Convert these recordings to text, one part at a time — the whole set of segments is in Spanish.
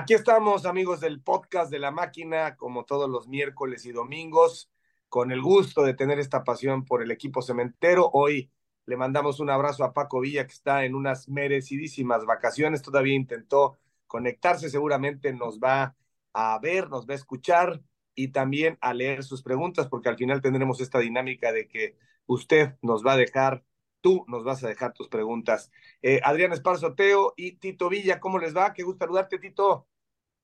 Aquí estamos, amigos del podcast de la máquina, como todos los miércoles y domingos, con el gusto de tener esta pasión por el equipo cementero. Hoy le mandamos un abrazo a Paco Villa, que está en unas merecidísimas vacaciones. Todavía intentó conectarse, seguramente nos va a ver, nos va a escuchar y también a leer sus preguntas, porque al final tendremos esta dinámica de que usted nos va a dejar tú nos vas a dejar tus preguntas. Eh, Adrián Esparzo Teo y Tito Villa, ¿cómo les va? Qué gusto saludarte, Tito.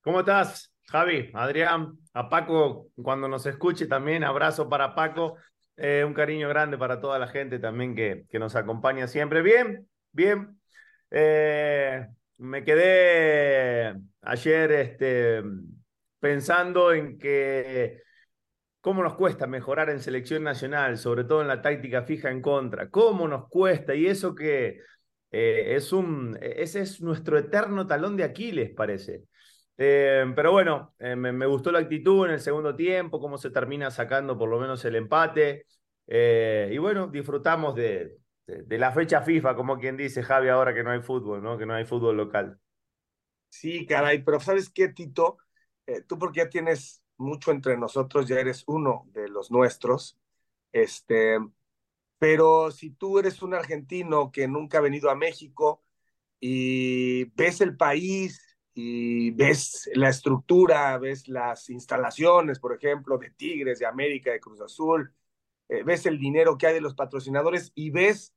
¿Cómo estás, Javi? Adrián, a Paco, cuando nos escuche también, abrazo para Paco. Eh, un cariño grande para toda la gente también que, que nos acompaña siempre. Bien, bien. Eh, me quedé ayer este, pensando en que ¿Cómo nos cuesta mejorar en selección nacional, sobre todo en la táctica fija en contra? ¿Cómo nos cuesta? Y eso que eh, es un, ese es nuestro eterno talón de Aquiles, parece. Eh, pero bueno, eh, me, gustó la actitud en el segundo tiempo, cómo se termina sacando por lo menos el empate. y bueno, disfrutamos de, de, la fecha FIFA, como quien dice Javi ahora que no hay fútbol, ¿no? que no hay fútbol local. Sí, caray, pero ¿sabes qué, Tito? tú porque ya tienes mucho entre nosotros, ya eres uno de los nuestros. Este, pero si tú eres un argentino que nunca ha venido a México y ves el país y ves la estructura, ves las instalaciones, por ejemplo, de Tigres, de América, de Cruz Azul, eh, ves el dinero que hay de los patrocinadores y ves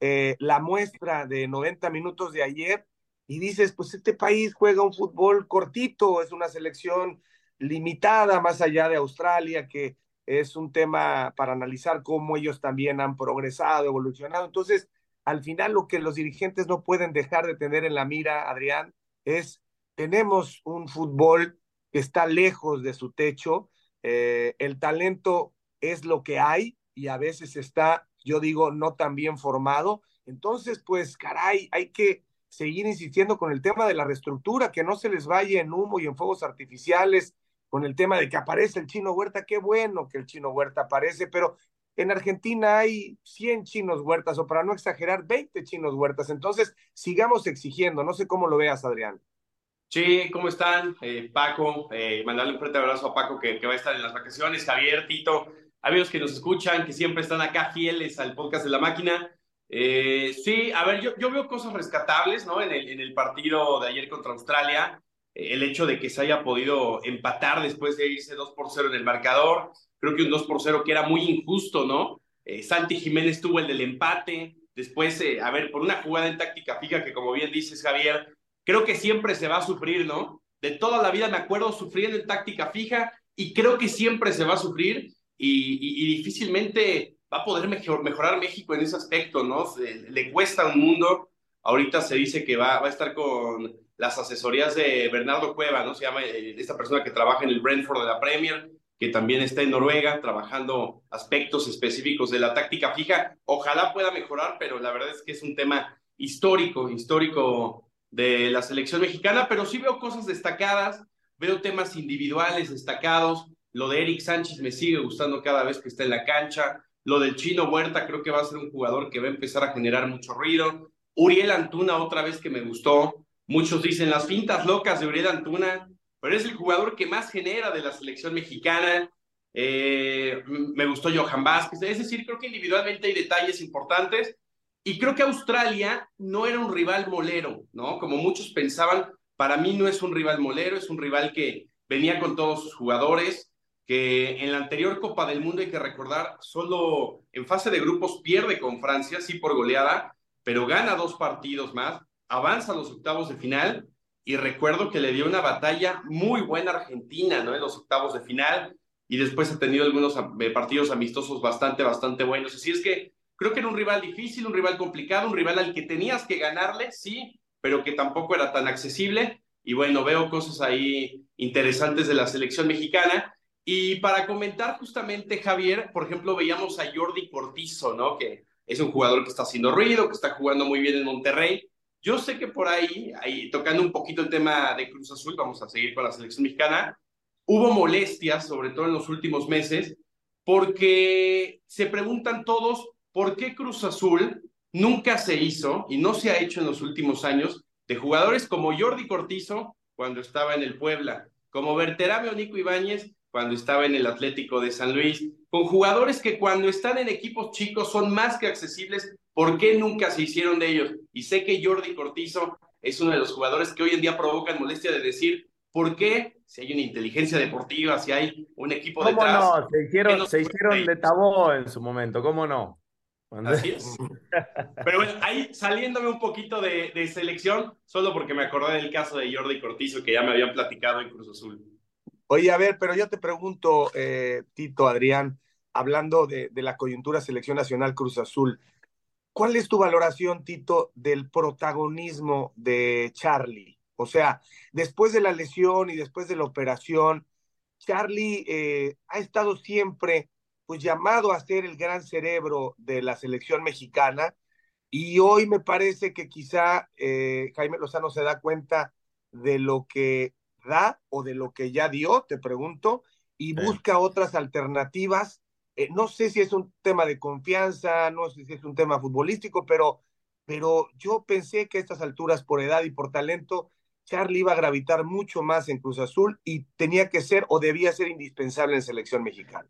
eh, la muestra de 90 minutos de ayer y dices, pues este país juega un fútbol cortito, es una selección limitada más allá de Australia, que es un tema para analizar cómo ellos también han progresado, evolucionado. Entonces, al final lo que los dirigentes no pueden dejar de tener en la mira, Adrián, es tenemos un fútbol que está lejos de su techo, eh, el talento es lo que hay y a veces está, yo digo, no tan bien formado. Entonces, pues, caray, hay que seguir insistiendo con el tema de la reestructura, que no se les vaya en humo y en fuegos artificiales, con el tema de que aparece el chino Huerta, qué bueno que el chino Huerta aparece, pero en Argentina hay 100 chinos huertas, o para no exagerar, 20 chinos huertas. Entonces, sigamos exigiendo. No sé cómo lo veas, Adrián. Sí, ¿cómo están? Eh, Paco, eh, mandarle un fuerte abrazo a Paco que, va a estar en las vacaciones, Javier, Tito, amigos que nos escuchan, que siempre están acá fieles al podcast de la máquina. Eh, sí, a ver, yo, yo veo cosas rescatables, ¿no? En el partido de ayer contra Australia el hecho de que se haya podido empatar después de irse 2 por 0 en el marcador. Creo que un 2 por 0 que era muy injusto, ¿no? Eh, Santi Jiménez tuvo el del empate. Después, eh, a ver, por una jugada en táctica fija que, como bien dices, Javier, creo que siempre se va a sufrir, ¿no? De toda la vida me acuerdo sufriendo en táctica fija y creo que siempre se va a sufrir y, difícilmente va a poder mejorar México en ese aspecto, ¿no? le cuesta un mundo. Ahorita se dice que va, va a estar con las asesorías de Bernardo Cueva, ¿no? Se llama eh, esta persona que trabaja en el Brentford de la Premier, que también está en Noruega trabajando aspectos específicos de la táctica fija. Ojalá pueda mejorar, pero la verdad es que es un tema histórico, histórico de la selección mexicana, pero sí veo cosas destacadas, veo temas individuales destacados. Lo de Eric Sánchez me sigue gustando cada vez que está en la cancha. Lo del Chino Huerta creo que va a ser un jugador que va a empezar a generar mucho ruido. Uriel Antuna otra vez que me gustó. Muchos dicen las fintas locas de Uriel Antuna, pero es el jugador que más genera de la selección mexicana. Eh, me gustó Johan Vázquez. Es decir, creo que individualmente hay detalles importantes. Y creo que Australia no era un rival molero, ¿no? Como muchos pensaban, para mí no es un rival molero, es un rival que venía con todos sus jugadores, que en la anterior Copa del Mundo hay que recordar, solo en fase de grupos pierde con Francia, sí por goleada, pero gana dos partidos más avanza a los octavos de final y recuerdo que le dio una batalla muy buena a Argentina, ¿no? En los octavos de final y después ha tenido algunos eh, partidos amistosos bastante, bastante buenos. Así es que creo que era un rival difícil, un rival complicado, un rival al que tenías que ganarle, sí, pero que tampoco era tan accesible. Y bueno, veo cosas ahí interesantes de la selección mexicana. Y para comentar justamente, Javier, por ejemplo, veíamos a Jordi Cortizo, ¿no? Que es un jugador que está haciendo ruido, que está jugando muy bien en Monterrey yo sé que por ahí, tocando un poquito el tema de Cruz Azul, vamos a seguir con la selección mexicana, hubo molestias, sobre todo en los últimos meses, porque se preguntan todos por qué Cruz Azul nunca se hizo y no se ha hecho en los últimos años de jugadores como Jordi Cortizo cuando estaba en el Puebla, como Berterame o Nico Ibáñez cuando estaba en el Atlético de San Luis, con jugadores que cuando están en equipos chicos son más que accesibles, ¿por qué nunca se hicieron de ellos? Y sé que Jordi Cortizo es uno de los jugadores que hoy en día provocan molestia de decir, ¿por qué? Si hay una inteligencia deportiva, si hay un equipo ¿Cómo detrás. no? Se hicieron, se hicieron de tabó en su momento, ¿cómo no? Así es. Pero bueno, ahí saliéndome un poquito de, de, selección, solo porque me acordé del caso de Jordi Cortizo que ya me habían platicado en Cruz Azul. Oye, a ver, pero yo te pregunto, eh, Tito, Adrián, hablando de, la coyuntura Selección Nacional Cruz Azul, ¿cuál es tu valoración, Tito, del protagonismo de Charlie? O sea, después de la lesión y después de la operación, Charlie eh, ha estado siempre pues llamado a ser el gran cerebro de la selección mexicana y hoy me parece que quizá eh, Jaime Lozano se da cuenta de lo que da o de lo que ya dio, te pregunto, y busca otras alternativas. Eh, no sé si es un tema de confianza, no sé si es un tema futbolístico, pero, pero yo pensé que a estas alturas, por edad y por talento, Charlie iba a gravitar mucho más en Cruz Azul y tenía que ser o debía ser indispensable en selección mexicana.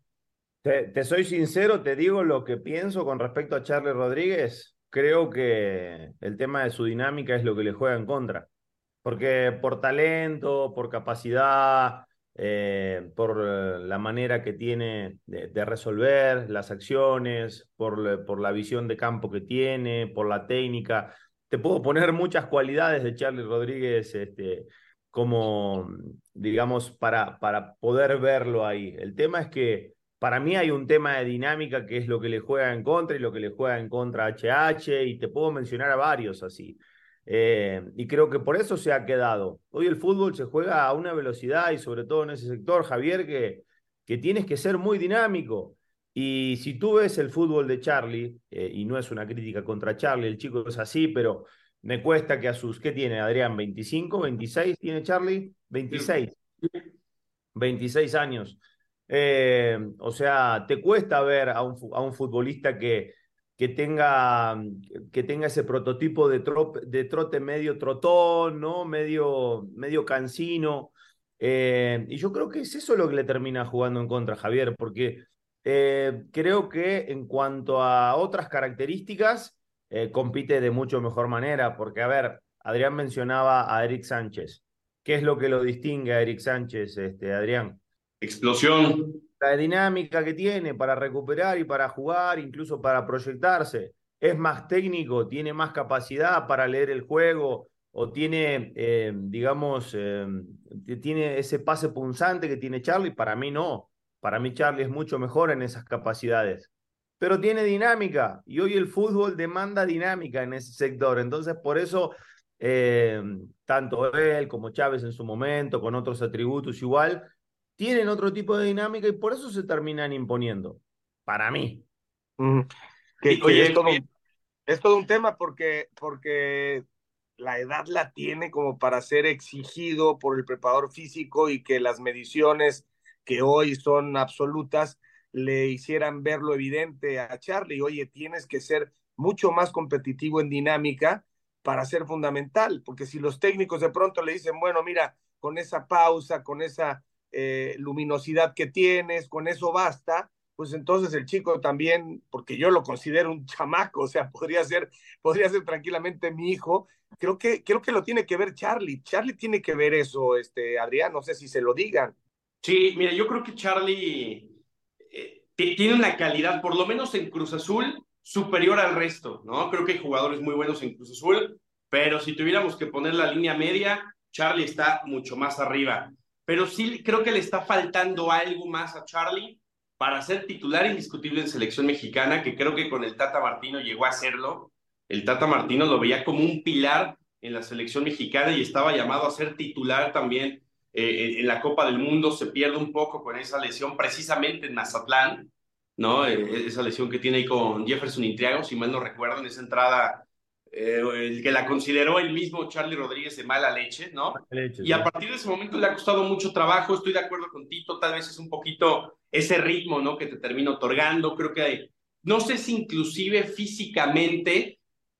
Te, te, soy sincero, te digo lo que pienso con respecto a Charlie Rodríguez. Creo que el tema de su dinámica es lo que le juega en contra. Porque por talento, por capacidad, eh, por la manera que tiene de, de resolver las acciones, por, por, la visión de campo que tiene, por la técnica. Te puedo poner muchas cualidades de Charlie Rodríguez este, como, digamos, para, para poder verlo ahí. El tema es que para mí hay un tema de dinámica que es lo que le juega en contra y lo que le juega en contra a HH, y te puedo mencionar a varios así. Eh, y creo que por eso se ha quedado. Hoy el fútbol se juega a una velocidad y sobre todo en ese sector, Javier, que, que tienes que ser muy dinámico. Y si tú ves el fútbol de Charlie, eh, y no es una crítica contra Charlie, el chico es así, pero me cuesta que a sus, ¿qué tiene Adrián? ¿25, 26 tiene Charlie? 26. 26 años. Eh, o sea, te cuesta ver a un, a un futbolista que, que, tenga, que tenga ese prototipo de, trop, de trote medio trotón, ¿no? medio, medio cansino. Eh, y yo creo que es eso lo que le termina jugando en contra, Javier, porque eh, creo que en cuanto a otras características, eh, compite de mucho mejor manera, porque, a ver, Adrián mencionaba a Eric Sánchez. ¿Qué es lo que lo distingue a Eric Sánchez, este, Adrián? Explosión. La dinámica que tiene para recuperar y para jugar, incluso para proyectarse. Es más técnico, tiene más capacidad para leer el juego o tiene, eh, digamos, eh, tiene ese pase punzante que tiene Charlie. Para mí no. Para mí Charlie es mucho mejor en esas capacidades. Pero tiene dinámica y hoy el fútbol demanda dinámica en ese sector. Entonces, por eso, eh, tanto él como Chávez en su momento, con otros atributos igual, tienen otro tipo de dinámica y por eso se terminan imponiendo, para mí. Mm. Que, que es, todo un, es, todo un, tema porque, porque la edad la tiene como para ser exigido por el preparador físico y que las mediciones que hoy son absolutas le hicieran ver lo evidente a Charlie. Oye, tienes que ser mucho más competitivo en dinámica para ser fundamental, porque si los técnicos de pronto le dicen, bueno, mira, con esa pausa, con esa eh, luminosidad que tienes, con eso basta, pues entonces el chico también, porque yo lo considero un chamaco, o sea, podría ser, podría ser tranquilamente mi hijo, creo que, creo que lo tiene que ver Charlie, Charlie tiene que ver eso, este, Adrián, no sé si se lo digan. Sí, mira, yo creo que Charlie eh, tiene una calidad, por lo menos en Cruz Azul, superior al resto, ¿no? Creo que hay jugadores muy buenos en Cruz Azul, pero si tuviéramos que poner la línea media, Charlie está mucho más arriba pero sí creo que le está faltando algo más a Charlie para ser titular indiscutible en selección mexicana, que creo que con el Tata Martino llegó a hacerlo. El Tata Martino lo veía como un pilar en la selección mexicana y estaba llamado a ser titular también eh, en la Copa del Mundo. Se pierde un poco con esa lesión precisamente en Mazatlán, ¿no? Eh, esa lesión que tiene ahí con Jefferson Intriago, si mal no recuerdo, en esa entrada eh, el que la consideró el mismo Charlie Rodríguez de mala leche, ¿no? Leche, y a partir de ese momento le ha costado mucho trabajo, estoy de acuerdo con Tito, tal vez es un poquito ese ritmo, ¿no? Que te termina otorgando, creo que hay, no sé si inclusive físicamente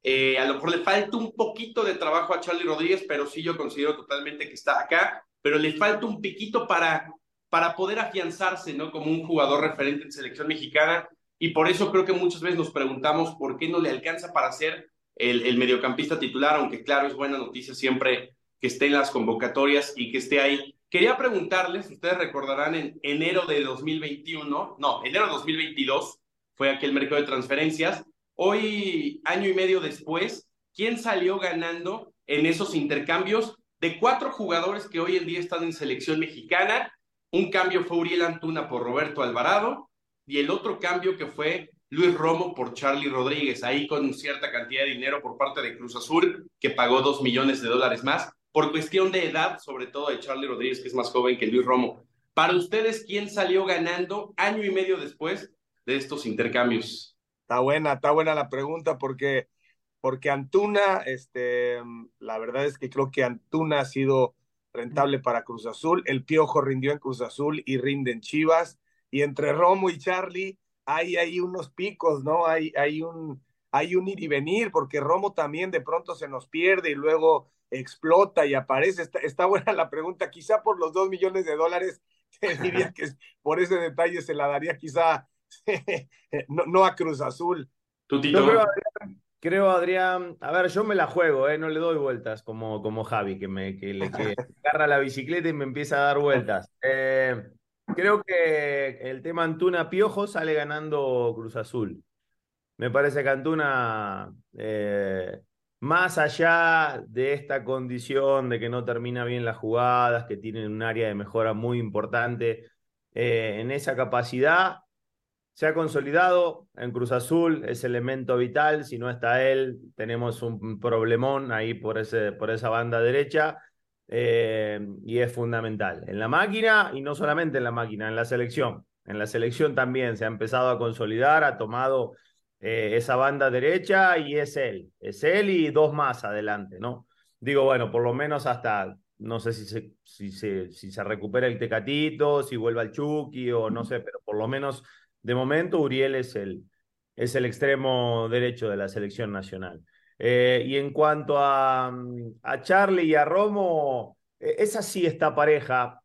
Eh, a lo mejor le falta un poquito de trabajo a Charlie Rodríguez, pero sí yo considero totalmente que está acá, pero le falta un piquito para, para poder afianzarse, ¿no? Como un jugador referente en selección mexicana. Y por eso creo que muchas veces nos preguntamos por qué no le alcanza para ser el, mediocampista titular, aunque claro, es buena noticia siempre que esté en las convocatorias y que esté ahí. Quería preguntarles, ustedes recordarán en enero de 2021, no, enero de 2022 fue aquel mercado de transferencias. Hoy, año y medio después, ¿quién salió ganando en esos intercambios de cuatro jugadores que hoy en día están en selección mexicana? Un cambio fue Uriel Antuna por Roberto Alvarado y el otro cambio que fue Luis Romo por Charlie Rodríguez, ahí con cierta cantidad de dinero por parte de Cruz Azul, que pagó dos millones de dólares más por cuestión de edad, sobre todo de Charlie Rodríguez, que es más joven que Luis Romo. Para ustedes, ¿quién salió ganando año y medio después de estos intercambios? Está buena, está buena la pregunta porque, porque Antuna, este, la verdad es que creo que Antuna ha sido rentable para Cruz Azul. El Piojo rindió en Cruz Azul y rinde en Chivas. Y entre Romo y Charlie hay, hay unos picos, ¿no? Hay, hay, un, hay un ir y venir, porque Romo también de pronto se nos pierde y luego explota y aparece. Está, está buena la pregunta. Quizá por los dos millones de dólares, te diría que por ese detalle se la daría quizá no, no a Cruz Azul. Yo creo, Adrián, creo, Adrián, a ver, yo me la juego, ¿eh? no le doy vueltas como, como Javi, que me que le que agarra la bicicleta y me empieza a dar vueltas. Eh, creo que el tema Antuna Piojo sale ganando Cruz Azul. Me parece que Antuna eh, más allá de esta condición de que no termina bien las jugadas, que tienen un área de mejora muy importante eh, en esa capacidad, se ha consolidado en Cruz Azul, es elemento vital, si no está él, tenemos un problemón ahí por, ese, por esa banda derecha eh, y es fundamental. En la máquina y no solamente en la máquina, en la selección. En la selección también se ha empezado a consolidar, ha tomado eh, esa banda derecha y es él, es él y dos más adelante, ¿no? Digo, bueno, por lo menos hasta, no sé si se, si se, si se recupera el Tecatito, si vuelve al Chucky o no sé, pero por lo menos de momento Uriel es el, es el extremo derecho de la selección nacional. Eh, y en cuanto a, Charlie y a Romo, eh, esa sí está pareja.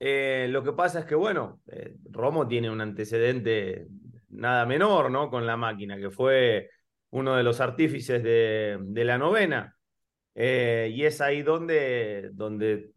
lo que pasa es que, bueno, Romo tiene un antecedente nada menor, ¿no? Con la máquina, que fue uno de los artífices de, la novena. Eh, y es ahí donde, donde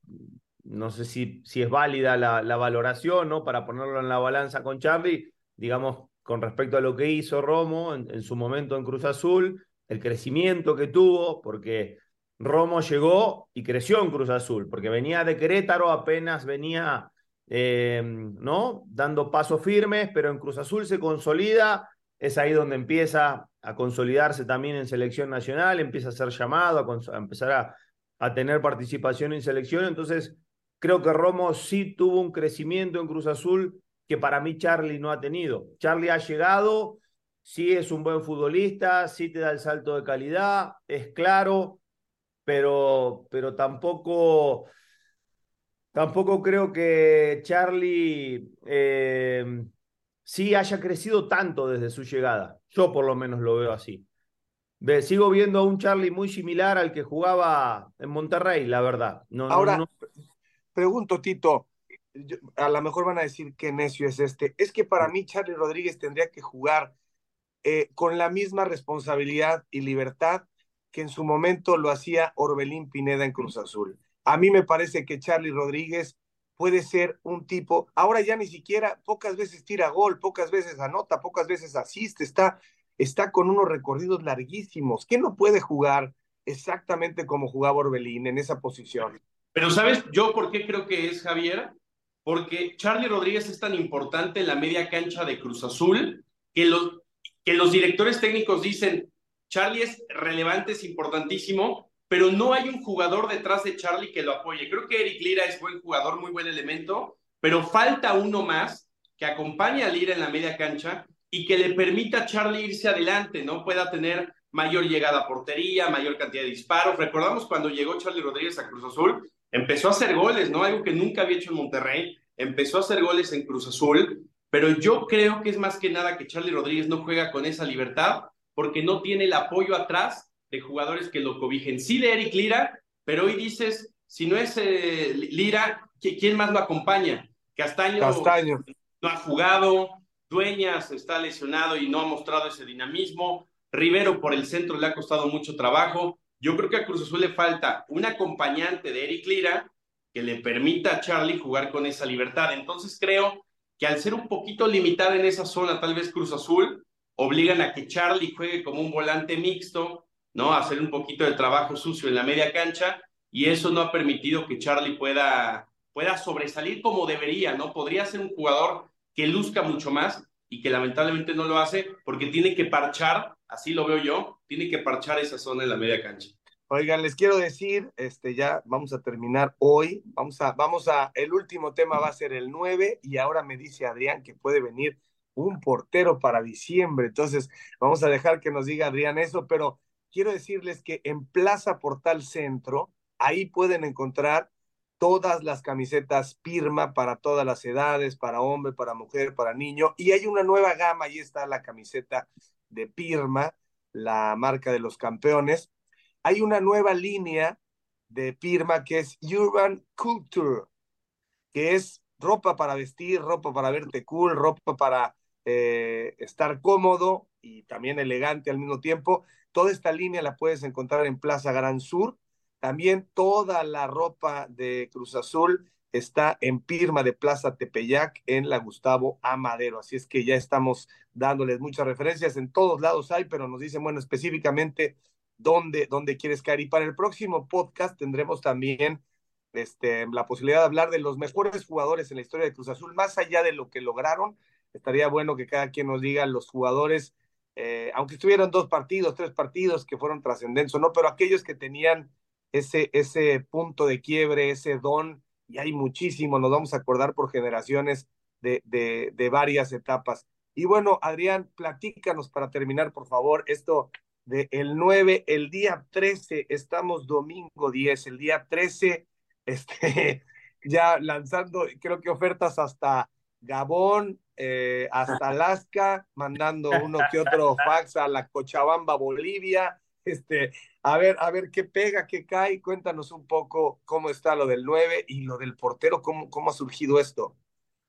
no sé si, si es válida la, valoración, ¿no? Para ponerlo en la balanza con Charlie, digamos, con respecto a lo que hizo Romo en su momento en Cruz Azul, el crecimiento que tuvo, porque Romo llegó y creció en Cruz Azul, porque venía de Querétaro, apenas venía eh, ¿no? Dando pasos firmes, pero en Cruz Azul se consolida, es ahí donde empieza a consolidarse también en selección nacional, empieza a ser llamado, a, a empezar a, a, tener participación en selección, entonces creo que Romo sí tuvo un crecimiento en Cruz Azul que para mí Charlie no ha tenido. Charlie ha llegado, sí es un buen futbolista, sí te da el salto de calidad, es claro, pero, pero tampoco Tampoco creo que Charlie eh, sí haya crecido tanto desde su llegada. Yo por lo menos lo veo así. Ve, sigo viendo a un Charlie muy similar al que jugaba en Monterrey, la verdad. No, Ahora, no, pregunto, Tito, yo, a lo mejor van a decir qué necio es este. Es que para mí Charlie Rodríguez tendría que jugar eh, con la misma responsabilidad y libertad que en su momento lo hacía Orbelín Pineda en Cruz Azul. A mí me parece que Charlie Rodríguez puede ser un tipo, ahora ya ni siquiera pocas veces tira gol, pocas veces anota, pocas veces asiste, está, está con unos recorridos larguísimos. ¿Qué no puede jugar exactamente como jugaba Orbelín en esa posición? Pero ¿sabes yo por qué creo que es Javier? Porque Charlie Rodríguez es tan importante en la media cancha de Cruz Azul que los, que los directores técnicos dicen, Charlie es relevante, es importantísimo, pero no hay un jugador detrás de Charlie que lo apoye. Creo que Eric Lira es buen jugador, muy buen elemento, pero falta uno más que acompañe a Lira en la media cancha y que le permita a Charlie irse adelante, ¿no? Pueda tener mayor llegada a portería, mayor cantidad de disparos. Recordamos cuando llegó Charlie Rodríguez a Cruz Azul, empezó a hacer goles, ¿no? Algo que nunca había hecho en Monterrey, empezó a hacer goles en Cruz Azul, pero yo creo que es más que nada que Charlie Rodríguez no juega con esa libertad porque no tiene el apoyo atrás de jugadores que lo cobijen. Sí de Eric Lira, pero hoy dices, si no es eh, Lira, ¿quién más lo acompaña? Castaño, Castaño no ha jugado, Dueñas está lesionado y no ha mostrado ese dinamismo, Rivero por el centro le ha costado mucho trabajo. Yo creo que a Cruz Azul le falta un acompañante de Eric Lira que le permita a Charlie jugar con esa libertad. Entonces creo que al ser un poquito limitado en esa zona, tal vez Cruz Azul, obligan a que Charlie juegue como un volante mixto, ¿no? A hacer un poquito de trabajo sucio en la media cancha y eso no ha permitido que Charlie pueda, pueda sobresalir como debería, ¿no? Podría ser un jugador que luzca mucho más y que lamentablemente no lo hace porque tiene que parchar, así lo veo yo, tiene que parchar esa zona en la media cancha. Oigan, les quiero decir, este ya vamos a terminar hoy, vamos a, vamos a, el último tema va a ser el 9 y ahora me dice Adrián que puede venir un portero para diciembre, entonces vamos a dejar que nos diga Adrián eso, pero quiero decirles que en Plaza Portal Centro, ahí pueden encontrar todas las camisetas Pirma para todas las edades, para hombre, para mujer, para niño. Y hay una nueva gama, ahí está la camiseta de Pirma, la marca de los campeones. Hay una nueva línea de Pirma que es Urban Culture, que es ropa para vestir, ropa para verte cool, ropa para eh, estar cómodo y también elegante al mismo tiempo. Toda esta línea la puedes encontrar en Plaza Gran Sur también toda la ropa de Cruz Azul está en Pirma de Plaza Tepeyac en la Gustavo Amadero. Así es que ya estamos dándoles muchas referencias. En todos lados hay, pero nos dicen, bueno, específicamente dónde, dónde quieres caer. Y para el próximo podcast tendremos también este, la posibilidad de hablar de los mejores jugadores en la historia de Cruz Azul, más allá de lo que lograron. Estaría bueno que cada quien nos diga los jugadores, eh, aunque estuvieron dos partidos, tres partidos que fueron trascendentes o no, pero aquellos que tenían ese, ese punto de quiebre, ese don, y hay muchísimo, nos vamos a acordar por generaciones de, de, de varias etapas. Y bueno, Adrián, platícanos para terminar, por favor, esto de el 9, el día 13, estamos domingo 10, el día 13, este, ya lanzando, creo que ofertas hasta Gabón, eh, hasta Alaska, mandando uno que otro fax a la Cochabamba, Bolivia, este, a ver, a ver qué pega, qué cae. Cuéntanos un poco cómo está lo del 9 y lo del portero, cómo, cómo ha surgido esto.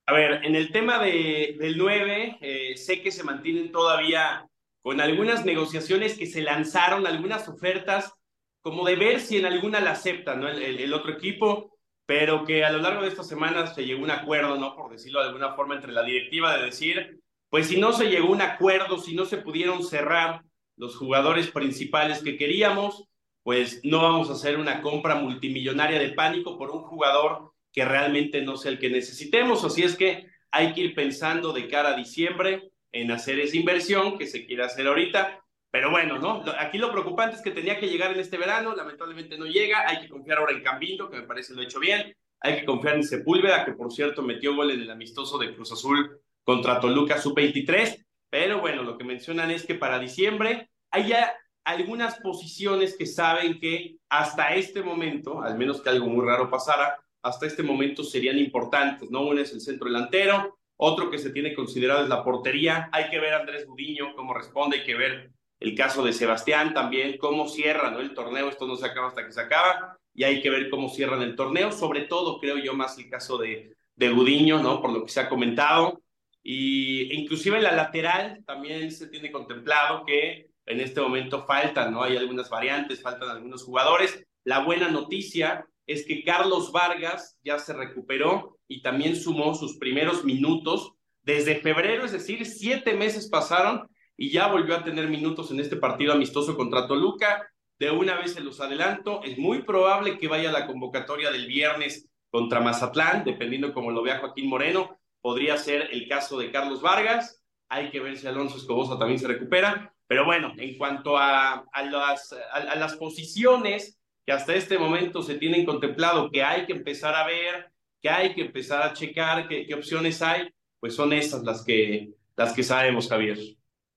A ver, en el tema de, del 9, eh, sé que se mantienen todavía con algunas negociaciones que se lanzaron, algunas ofertas, como de ver si en alguna la aceptan, ¿no? El, el, otro equipo, pero que a lo largo de estas semanas se llegó a un acuerdo, ¿no? Por decirlo de alguna forma, entre la directiva de decir, pues si no se llegó a un acuerdo, si no se pudieron cerrar los jugadores principales que queríamos, pues no vamos a hacer una compra multimillonaria de pánico por un jugador que realmente no sea el que necesitemos. Así es que hay que ir pensando de cara a diciembre en hacer esa inversión que se quiere hacer ahorita. Pero bueno, ¿no? Aquí lo preocupante es que tenía que llegar en este verano, lamentablemente no llega. Hay que confiar ahora en Cambindo, que me parece lo ha hecho bien. Hay que confiar en Sepúlveda, que por cierto metió gol en el amistoso de Cruz Azul contra Toluca Sub-23. Pero bueno, lo que mencionan es que para diciembre hay ya algunas posiciones que saben que hasta este momento, al menos que algo muy raro pasara, hasta este momento serían importantes, ¿no? Uno es el centro delantero, otro que se tiene considerado es la portería. Hay que ver a Andrés Budiño cómo responde, hay que ver el caso de Sebastián también, cómo cierra ¿no? el torneo, esto no se acaba hasta que se acaba, y hay que ver cómo cierran el torneo, sobre todo creo yo más el caso de, de Budiño, ¿no? Por lo que se ha comentado, y inclusive en la lateral también se tiene contemplado que en este momento faltan, ¿no? Hay algunas variantes, faltan algunos jugadores. La buena noticia es que Carlos Vargas ya se recuperó y también sumó sus primeros minutos desde febrero, es decir, siete meses pasaron y ya volvió a tener minutos en este partido amistoso contra Toluca. De una vez se los adelanto, es muy probable que vaya a la convocatoria del viernes contra Mazatlán, dependiendo cómo lo vea Joaquín Moreno, podría ser el caso de Carlos Vargas. Hay que ver si Alonso Escobosa también se recupera. Pero bueno, en cuanto a, las posiciones que hasta este momento se tienen contemplado, que hay que empezar a ver, que hay que empezar a checar qué, qué opciones hay, pues son esas las que, las que sabemos, Javier.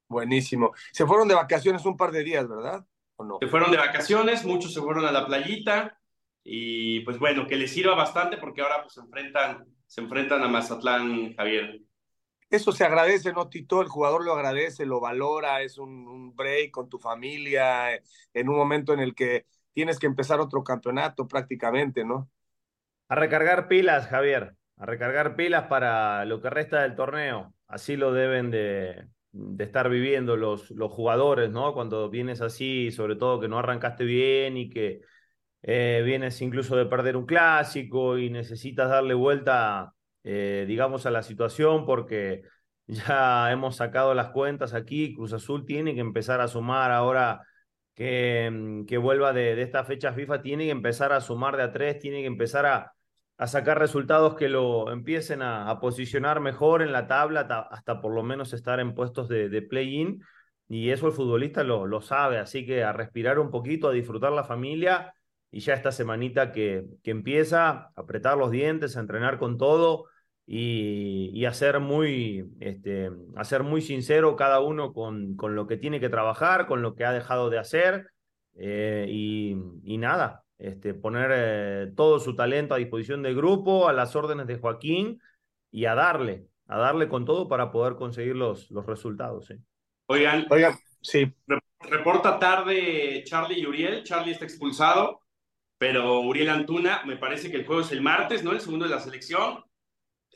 Buenísimo. Se fueron de vacaciones un par de días, ¿verdad? ¿O no? Se fueron de vacaciones, muchos se fueron a la playita y pues bueno, que les sirva bastante porque ahora pues se enfrentan, se enfrentan a Mazatlán, Javier. eso se agradece, ¿no, Tito? El jugador lo agradece, lo valora, es un, un, break con tu familia, en un momento en el que tienes que empezar otro campeonato prácticamente, ¿no? A recargar pilas, Javier, a recargar pilas para lo que resta del torneo. Así lo deben de, estar viviendo los, los jugadores, ¿no? Cuando vienes así, sobre todo que no arrancaste bien y que eh, vienes incluso de perder un clásico y necesitas darle vuelta eh, digamos, a la situación porque ya hemos sacado las cuentas aquí. Cruz Azul tiene que empezar a sumar ahora que, mm, que vuelva de, de esta fecha FIFA, tiene que empezar a sumar de a tres, tiene que empezar a, a sacar resultados que lo empiecen a, a, posicionar mejor en la tabla, hasta por lo menos estar en puestos de, de play-in. Y eso el futbolista lo, lo sabe, así que a respirar un poquito, a disfrutar la familia y ya esta semanita que, que empieza, a apretar los dientes, a entrenar con todo y, y a, ser muy, este, a ser muy sincero cada uno con, con, lo que tiene que trabajar, con lo que ha dejado de hacer eh, y, y, nada, este, poner eh, todo su talento a disposición del grupo, a las órdenes de Joaquín y a darle, a darle con todo para poder conseguir los, los resultados. ¿sí? Oigan, Oigan, sí. Reporta tarde Charlie y Uriel. Charlie está expulsado, pero Uriel Antuna, me parece que el juego es el martes, ¿no? El segundo de la selección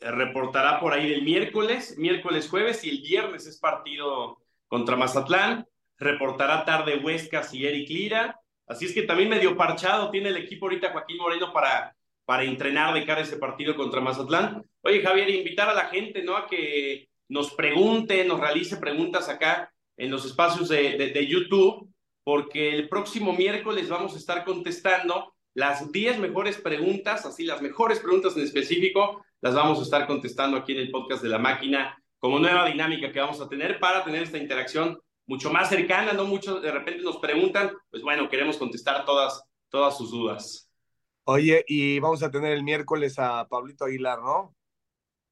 reportará por ahí el miércoles, miércoles, jueves y el viernes es partido contra Mazatlán. Reportará tarde Huescas y Eric Lira. Así es que también medio parchado tiene el equipo ahorita Joaquín Moreno para, para entrenar de cara a ese partido contra Mazatlán. Oye, Javier, invitar a la gente, ¿no? A que nos pregunte, nos realice preguntas acá en los espacios de, de, de YouTube, porque el próximo miércoles vamos a estar contestando las 10 mejores preguntas, así las mejores preguntas en específico las vamos a estar contestando aquí en el podcast de la máquina como nueva dinámica que vamos a tener para tener esta interacción mucho más cercana, no muchos de repente nos preguntan, pues bueno, queremos contestar todas, todas sus dudas. Oye, y vamos a tener el miércoles a Pablito Aguilar, ¿no?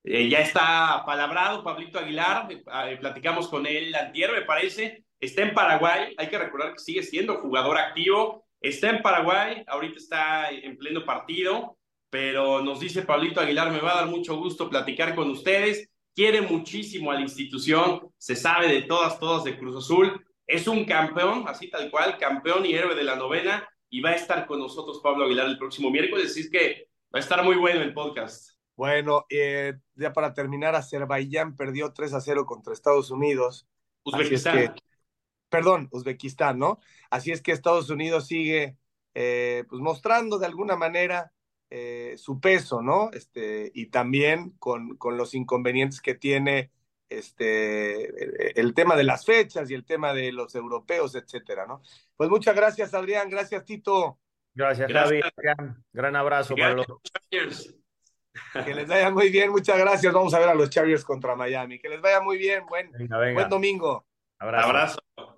Eh, ya está palabrado Pablito Aguilar, eh, platicamos con él antier, me parece, está en Paraguay, hay que recordar que sigue siendo jugador activo, está en Paraguay, ahorita está en pleno partido, pero nos dice Pablito Aguilar, me va a dar mucho gusto platicar con ustedes. Quiere muchísimo a la institución, se sabe de todas, todas de Cruz Azul. Es un campeón, así tal cual, campeón y héroe de la novena, y va a estar con nosotros Pablo Aguilar el próximo miércoles, así es que va a estar muy bueno el podcast. Bueno, eh, ya para terminar, Azerbaiyán perdió 3 a 0 contra Estados Unidos. Uzbekistán. Es que, perdón, Uzbekistán, ¿no? Así es que Estados Unidos sigue eh, pues mostrando de alguna manera eh, su peso, ¿no? Este, y también con, con, los inconvenientes que tiene este, el tema de las fechas y el tema de los europeos, etcétera, ¿no? Pues muchas gracias, Adrián, gracias, Tito. Gracias, Javi. Gran, gran abrazo gracias. para los Chargers. Que les vaya muy bien, muchas gracias. Vamos a ver a los Chargers contra Miami. Que les vaya muy bien, buen, venga, venga. buen domingo. Abrazo. Abrazo.